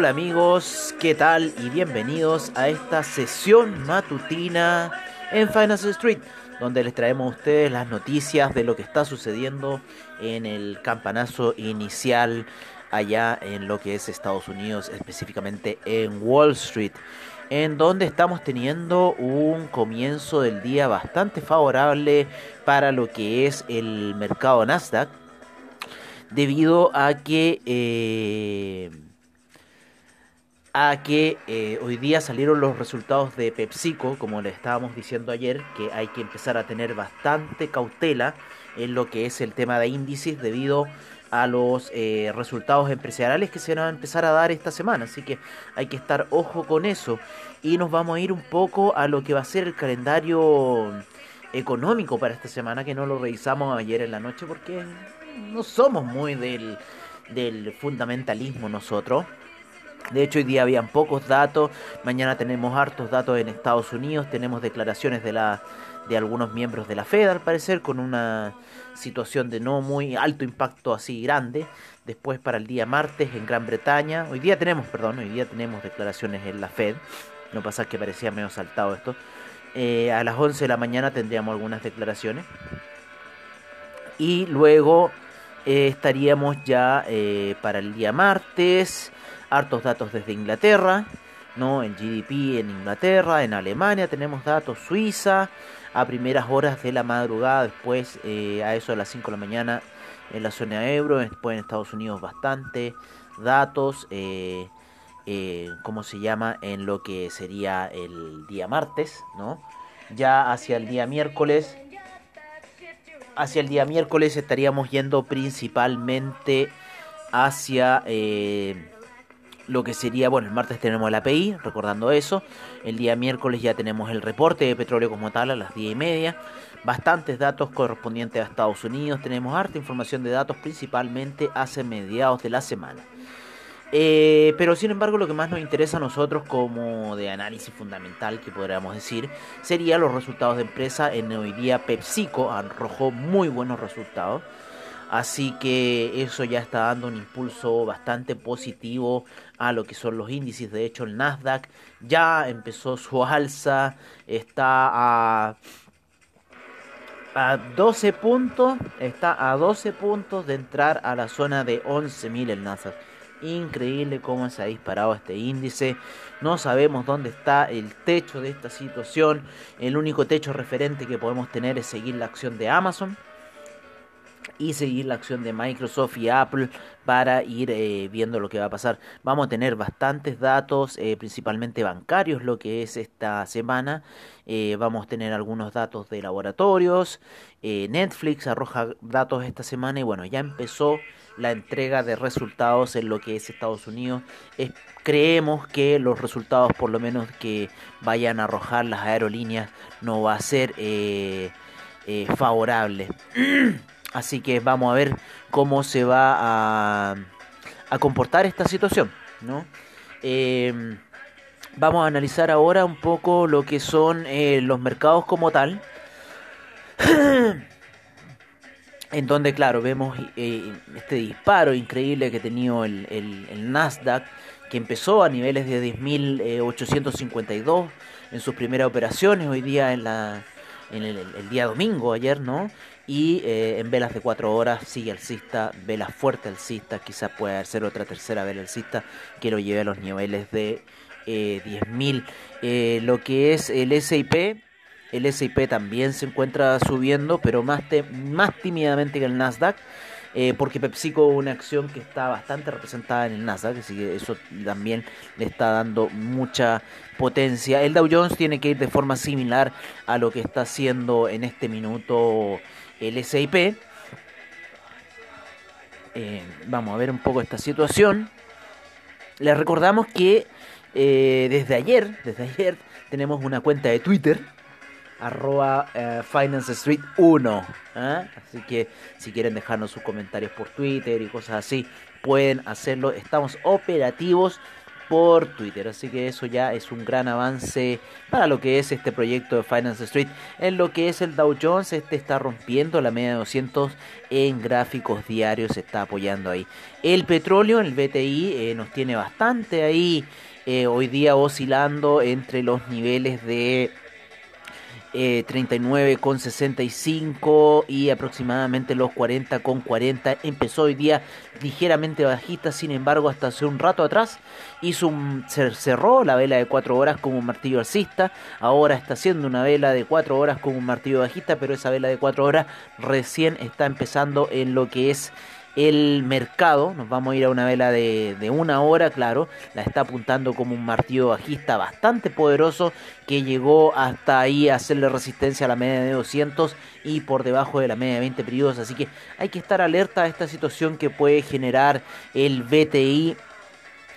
Hola amigos, ¿qué tal? Y bienvenidos a esta sesión matutina en Finance Street, donde les traemos a ustedes las noticias de lo que está sucediendo en el campanazo inicial allá en lo que es Estados Unidos, específicamente en Wall Street, en donde estamos teniendo un comienzo del día bastante favorable para lo que es el mercado Nasdaq, debido a que... Eh, a que eh, hoy día salieron los resultados de PepsiCo, como le estábamos diciendo ayer, que hay que empezar a tener bastante cautela en lo que es el tema de índices debido a los eh, resultados empresariales que se van a empezar a dar esta semana. Así que hay que estar ojo con eso. Y nos vamos a ir un poco a lo que va a ser el calendario económico para esta semana, que no lo revisamos ayer en la noche porque no somos muy del, del fundamentalismo nosotros. De hecho, hoy día habían pocos datos, mañana tenemos hartos datos en Estados Unidos, tenemos declaraciones de, la, de algunos miembros de la Fed, al parecer, con una situación de no muy alto impacto así grande. Después para el día martes en Gran Bretaña, hoy día tenemos, perdón, hoy día tenemos declaraciones en la Fed, no pasa que parecía medio saltado esto. Eh, a las 11 de la mañana tendríamos algunas declaraciones. Y luego eh, estaríamos ya eh, para el día martes hartos datos desde Inglaterra, ¿no? El GDP en Inglaterra, en Alemania tenemos datos, Suiza, a primeras horas de la madrugada, después eh, a eso de las 5 de la mañana en la zona euro, después en Estados Unidos bastante datos, eh, eh, ¿cómo se llama? En lo que sería el día martes, ¿no? Ya hacia el día miércoles, hacia el día miércoles estaríamos yendo principalmente hacia... lo que sería, bueno, el martes tenemos el API, recordando eso, el día miércoles ya tenemos el reporte de petróleo como tal a las 10 y media, bastantes datos correspondientes a Estados Unidos, tenemos harta información de datos principalmente hace mediados de la semana. Eh, pero sin embargo lo que más nos interesa a nosotros como de análisis fundamental que podríamos decir sería los resultados de empresa. En hoy día PepsiCo arrojó muy buenos resultados Así que eso ya está dando un impulso bastante positivo a lo que son los índices. De hecho, el Nasdaq ya empezó su alza, está a, a 12 puntos, está a 12 puntos de entrar a la zona de 11.000 el Nasdaq. Increíble cómo se ha disparado este índice. No sabemos dónde está el techo de esta situación. El único techo referente que podemos tener es seguir la acción de Amazon y seguir la acción de Microsoft y Apple para ir eh, viendo lo que va a pasar. Vamos a tener bastantes datos, eh, principalmente bancarios, lo que es esta semana. Eh, vamos a tener algunos datos de laboratorios. Netflix arroja datos esta semana y bueno, ya empezó la entrega de resultados en lo que es Estados Unidos. creemos que los resultados, por lo menos que vayan a arrojar las aerolíneas, no va a ser favorable. Así que vamos a ver cómo se va a, a comportar esta situación. ¿no? Em, vamos a analizar ahora un poco lo que son eh, los mercados como tal. en donde, claro, vemos eh, este disparo increíble que ha tenido el, el, Nasdaq, que empezó a niveles de 10.852 en sus primeras operaciones, hoy día en, la, en el, el, día domingo, ayer, ¿no? Y eh, en velas de 4 horas sigue alcista, vela fuerte alcista, quizás pueda ser otra tercera vela alcista que lo lleve a los niveles de eh, 10.000. Eh, lo que es el SIP, el SIP también se encuentra subiendo, pero más, más tímidamente que el Nasdaq. Eh, porque PepsiCo una acción que está bastante representada en el Nasdaq, así que eso también le está dando mucha potencia. El Dow Jones tiene que ir de forma similar a lo que está haciendo en este minuto el SIP. Eh, vamos a ver un poco esta situación. Les recordamos que eh, desde ayer, desde ayer tenemos una cuenta de Twitter arroba eh, Finance Street 1. ¿ah? Así que si quieren dejarnos sus comentarios por Twitter y cosas así, pueden hacerlo. Estamos operativos por Twitter. Así que eso ya es un gran avance para lo que es este proyecto de Finance Street. En lo que es el Dow Jones, este está rompiendo la media de 200 en gráficos diarios, se está apoyando ahí. El petróleo, el BTI, eh, nos tiene bastante ahí. Eh, hoy día oscilando entre los niveles de eh, 39,65 y aproximadamente los 40,40. Empezó hoy día ligeramente bajista, sin embargo, hasta hace un rato atrás hizo un, se cerró la vela de 4 horas como un martillo alcista. Ahora está haciendo una vela de 4 horas como un martillo bajista, pero esa vela de 4 horas recién está empezando en lo que es el mercado, nos vamos a ir a una vela de, una hora, claro, la está apuntando como un martillo bajista bastante poderoso que llegó hasta ahí a hacerle resistencia a la media de 200 y por debajo de la media de 20 periodos, así que hay que estar alerta a esta situación que puede generar el BTI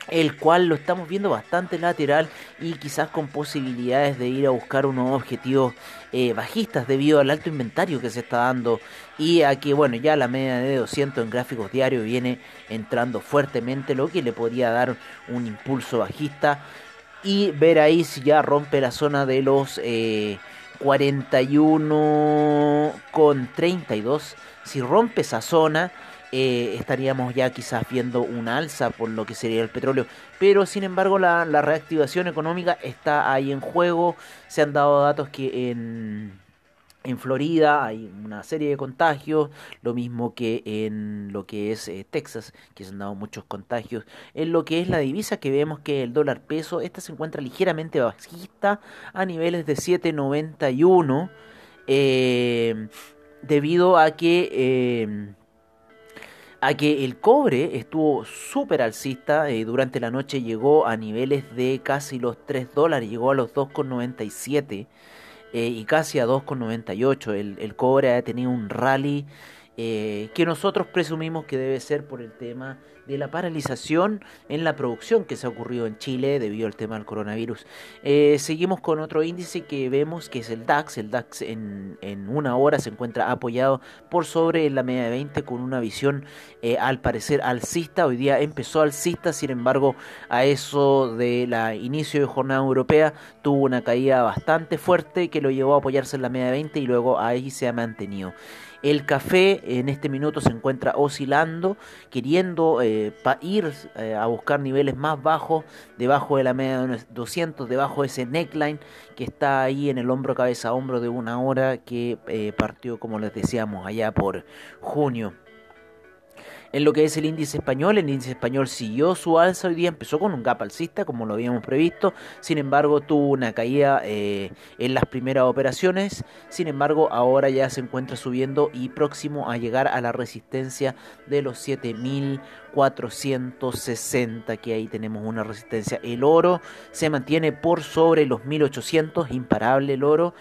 el cual lo estamos viendo bastante lateral y quizás con posibilidades de ir a buscar unos objetivos eh, bajistas debido al alto inventario que se está dando. Y a que bueno ya la media de 200 en gráficos diarios viene entrando fuertemente lo que le podría dar un impulso bajista. Y ver ahí si ya rompe la zona de los eh, 41 con 32 si rompe esa zona eh, estaríamos ya quizás viendo un alza por lo que sería el petróleo. Pero sin embargo la, reactivación económica está ahí en juego. Se han dado datos que en, en Florida hay una serie de contagios, lo mismo que en lo que es eh, Texas, que se han dado muchos contagios. En lo que es la divisa, que vemos que el dólar peso, esta se encuentra ligeramente bajista a niveles de 7.91. Eh, debido a que... A que el cobre estuvo súper alcista, eh, durante la noche llegó a niveles de casi los 3 dólares, llegó a los 2,97 eh, y casi a 2,98. El, el cobre ha tenido un rally eh, que nosotros presumimos que debe ser por el tema de la paralización en la producción que se ha ocurrido en Chile debido al tema del coronavirus. Eh, seguimos con otro índice que vemos que es el DAX. El DAX en, una hora se encuentra apoyado por sobre la media de 20 con una visión eh, al parecer alcista. Hoy día empezó alcista, sin embargo a eso de la inicio de jornada europea tuvo una caída bastante fuerte que lo llevó a apoyarse en la media de 20 y luego ahí se ha mantenido. El café en este minuto se encuentra oscilando, queriendo eh, ir eh, a buscar niveles más bajos, debajo de la media de 200, debajo de ese neckline que está ahí en el hombro cabeza a hombro de una hora que eh, partió, como les decíamos, allá por junio. En lo que es el índice español, el índice español siguió su alza hoy día, empezó con un gap alcista como lo habíamos previsto, sin embargo tuvo una caída eh, en las primeras operaciones, sin embargo ahora ya se encuentra subiendo y próximo a llegar a la resistencia de los 7460 que ahí tenemos una resistencia. El oro se mantiene por sobre los 1800, imparable el oro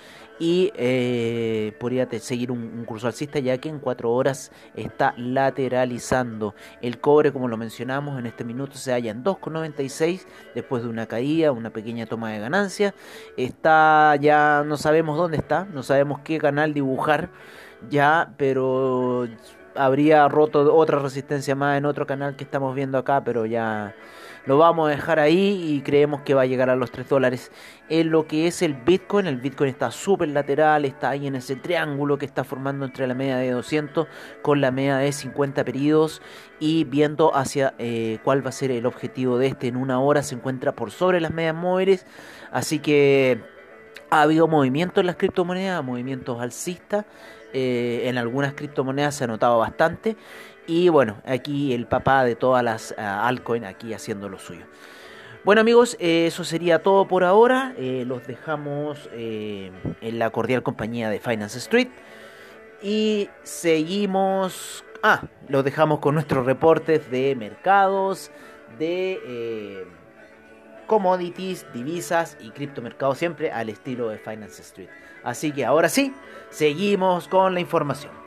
y eh, podría seguir un, un, curso alcista ya que en 4 horas está lateralizando. El cobre, como lo mencionamos, en este minuto se halla en 2,96 después de una caída, una pequeña toma de ganancia. Está ya, no sabemos dónde está, no sabemos qué canal dibujar ya, pero habría roto otra resistencia más en otro canal que estamos viendo acá, pero ya lo vamos a dejar ahí y creemos que va a llegar a los 3 dólares. En lo que es el Bitcoin, el Bitcoin está súper lateral, está ahí en ese triángulo que está formando entre la media de 200 con la media de 50 periodos y viendo hacia eh, cuál va a ser el objetivo de este en una hora se encuentra por sobre las medias móviles, así que ha habido movimientos en las criptomonedas, movimientos alcistas. Eh, en algunas criptomonedas se ha notado bastante y bueno, aquí el papá de todas las uh, altcoins aquí haciendo lo suyo. Bueno amigos, eh, eso sería todo por ahora. Los dejamos en la cordial compañía de Finance Street. Y seguimos... Ah, los dejamos con nuestros reportes de mercados, de commodities, divisas y criptomercados siempre al estilo de Finance Street. Así que ahora sí, seguimos con la información.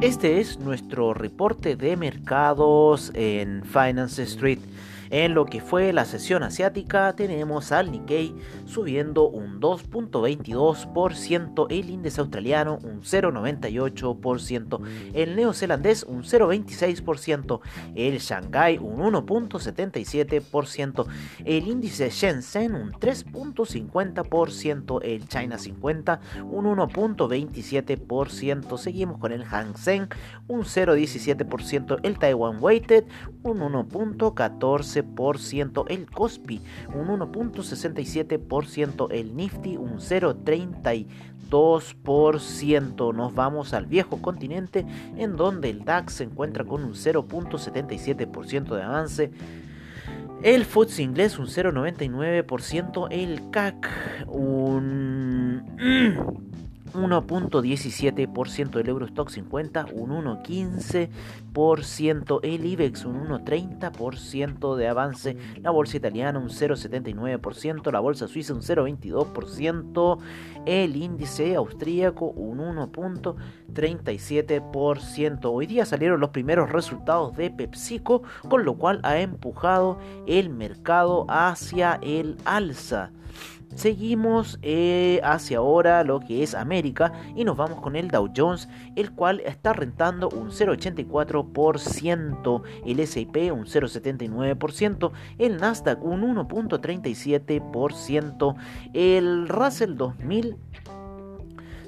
Este es nuestro reporte de mercados en Finance Street. En lo que fue la sesión asiática tenemos al Nikkei subiendo un 2.22%, el índice australiano un 0.98%, el neozelandés un 0.26%, el Shanghai un 1.77%, el índice Shenzhen un 3.50%, el China 50 un 1.27%, seguimos con el Hang Seng un 0.17%, el Taiwan Weighted un 1.14%, el Kospi un 1.67%, el Nifty un 0.32%. Nos vamos al viejo continente en donde el DAX se encuentra con un 0.77% de avance. El FTSE inglés un 0.99%, el CAC un 1.17% el Eurostock 50, un 1.15%, el IBEX un 1.30% de avance, la bolsa italiana un 0.79%, la bolsa suiza un 0.22%, el índice austríaco un 1.37%. Hoy día salieron los primeros resultados de PepsiCo, con lo cual ha empujado el mercado hacia el alza. Seguimos eh, hacia ahora lo que es América y nos vamos con el Dow Jones, el cual está rentando un 0,84%, el S&P un 0,79%, el Nasdaq un 1,37%, el Russell 2000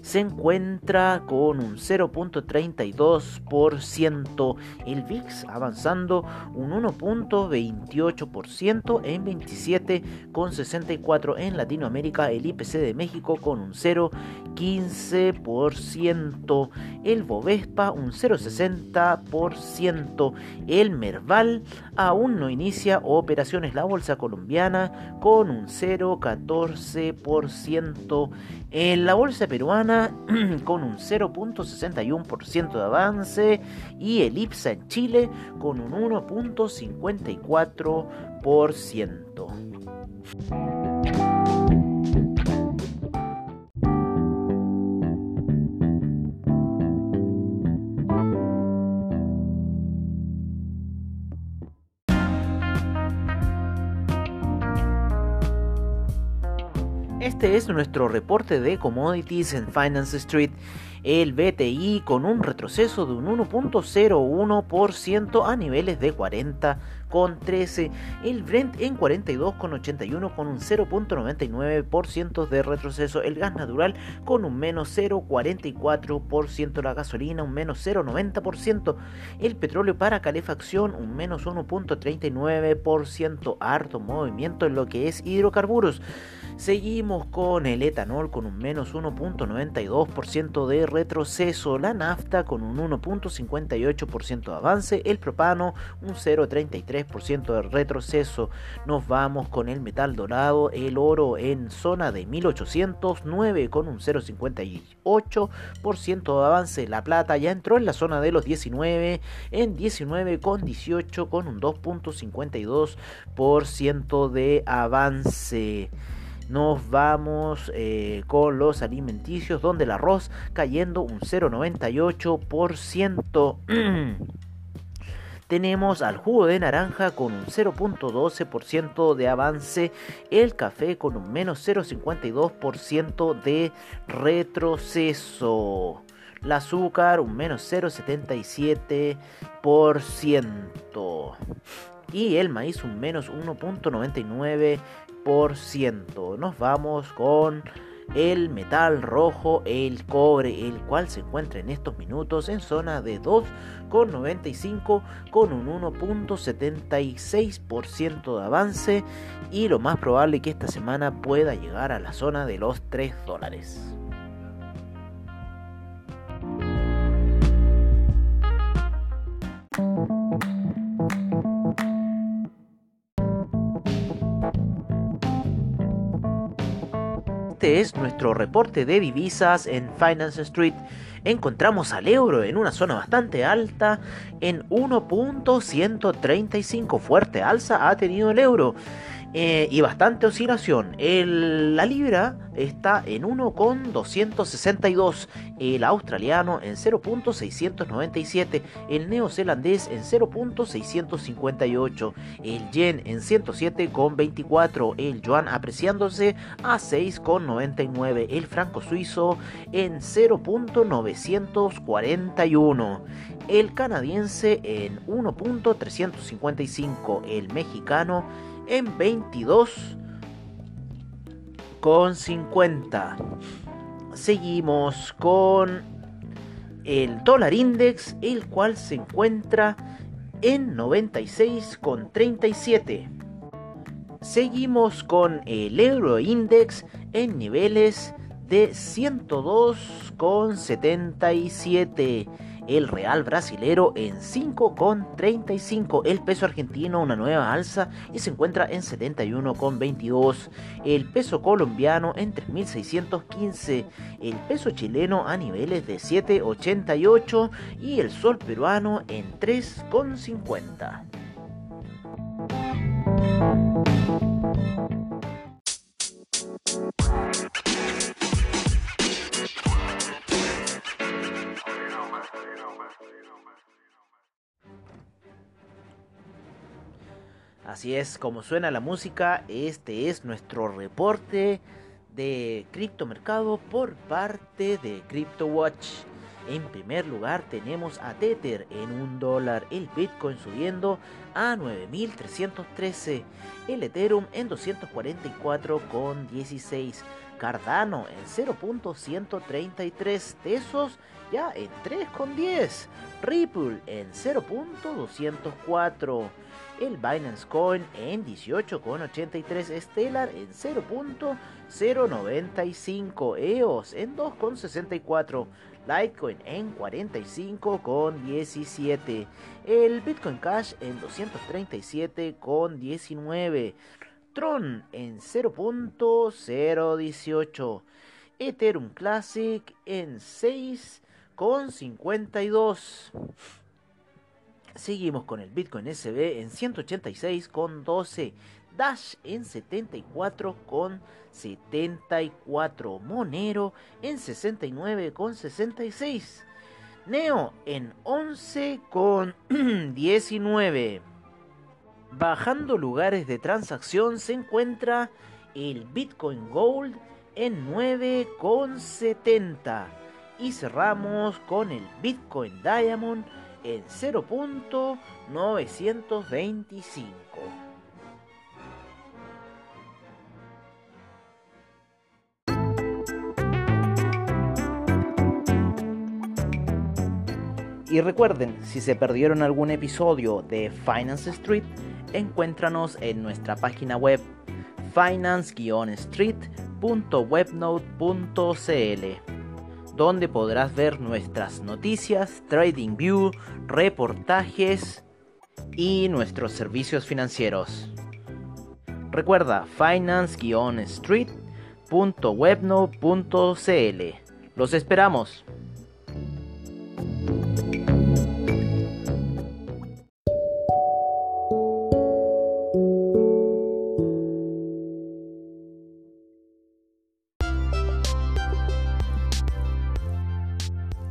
se encuentra con un 0.32%, el VIX avanzando un 1.28% en 27.64 en Latinoamérica, el IPC de México con un 0.15%, el Bovespa un 0.60%, el Merval aún no inicia operaciones. La bolsa colombiana con un 0.14%, en la bolsa peruana con un 0.61% de avance y el IPSA en Chile con un 1.54%. Este es nuestro reporte de commodities en Finance Street. El BTI con un retroceso de un 1.01% a niveles de 40,13. El Brent en 42,81 con un 0.99% de retroceso. El gas natural con un menos 0.44%. La gasolina un menos 0.90%. El petróleo para calefacción un menos 1.39%. Harto movimiento en lo que es hidrocarburos. Seguimos con el etanol con un menos 1.92% de retroceso, la nafta con un 1.58% de avance, el propano un 0.33% de retroceso. Nos vamos con el metal dorado, el oro en zona de 1809 con un 0.58% de avance, la plata ya entró en la zona de los 19 en 19,18 con un 2.52% de avance nos vamos eh, con los alimenticios donde el arroz cayendo un 0,98%. Tenemos al jugo de naranja con un 0.12% de avance, el café con un menos 0.52% de retroceso, el azúcar un menos 0.77% y el maíz un menos 1.99%. Nos vamos con el metal rojo, el cobre, el cual se encuentra en estos minutos en zona de 2,95 con un 1.76% de avance y lo más probable que esta semana pueda llegar a la zona de los 3 dólares. Este es nuestro reporte de divisas en Finance Street. Encontramos al euro en una zona bastante alta en 1.135. Fuerte alza ha tenido el euro. Eh, y bastante oscilación. El, la libra está en 1,262. El australiano en 0.697. El neozelandés en 0.658. El yen en 107,24. El yuan apreciándose a 6,99. El franco suizo en 0.941. El canadiense en 1.355. El mexicano en 22 con 50. Seguimos con el dólar index, el cual se encuentra en 96 con 37. Seguimos con el euro index en niveles de 102 con 77 el real brasilero en 5,35, el peso argentino una nueva alza y se encuentra en 71,22, el peso colombiano en 3.615, el peso chileno a niveles de 7,88 y el sol peruano en 3,50. Así es, como suena la música, este es nuestro reporte de criptomercado por parte de CryptoWatch. En primer lugar tenemos a Tether en un dólar, el Bitcoin subiendo a 9.313, el Ethereum en 244,16, Cardano en 0.133 pesos ya en 3,10, Ripple en 0.204 el Binance Coin en 18,83, Stellar en 0.095, EOS en 2,64, Litecoin en 45,17, el Bitcoin Cash en 237,19, Tron en 0.018, Ethereum Classic en 6,52. Seguimos con el Bitcoin SB en 186,12. Dash en 74,74. Monero en 69,66. Neo en 11,19. Bajando lugares de transacción se encuentra el Bitcoin Gold en 9,70. Y cerramos con el Bitcoin Diamond en 0.925. Y recuerden, si se perdieron algún episodio de Finance Street, encuéntranos en nuestra página web finance-street.webnode.cl donde podrás ver nuestras noticias, Trading View, reportajes y nuestros servicios financieros. Recuerda finance-street.webno.cl. Los esperamos.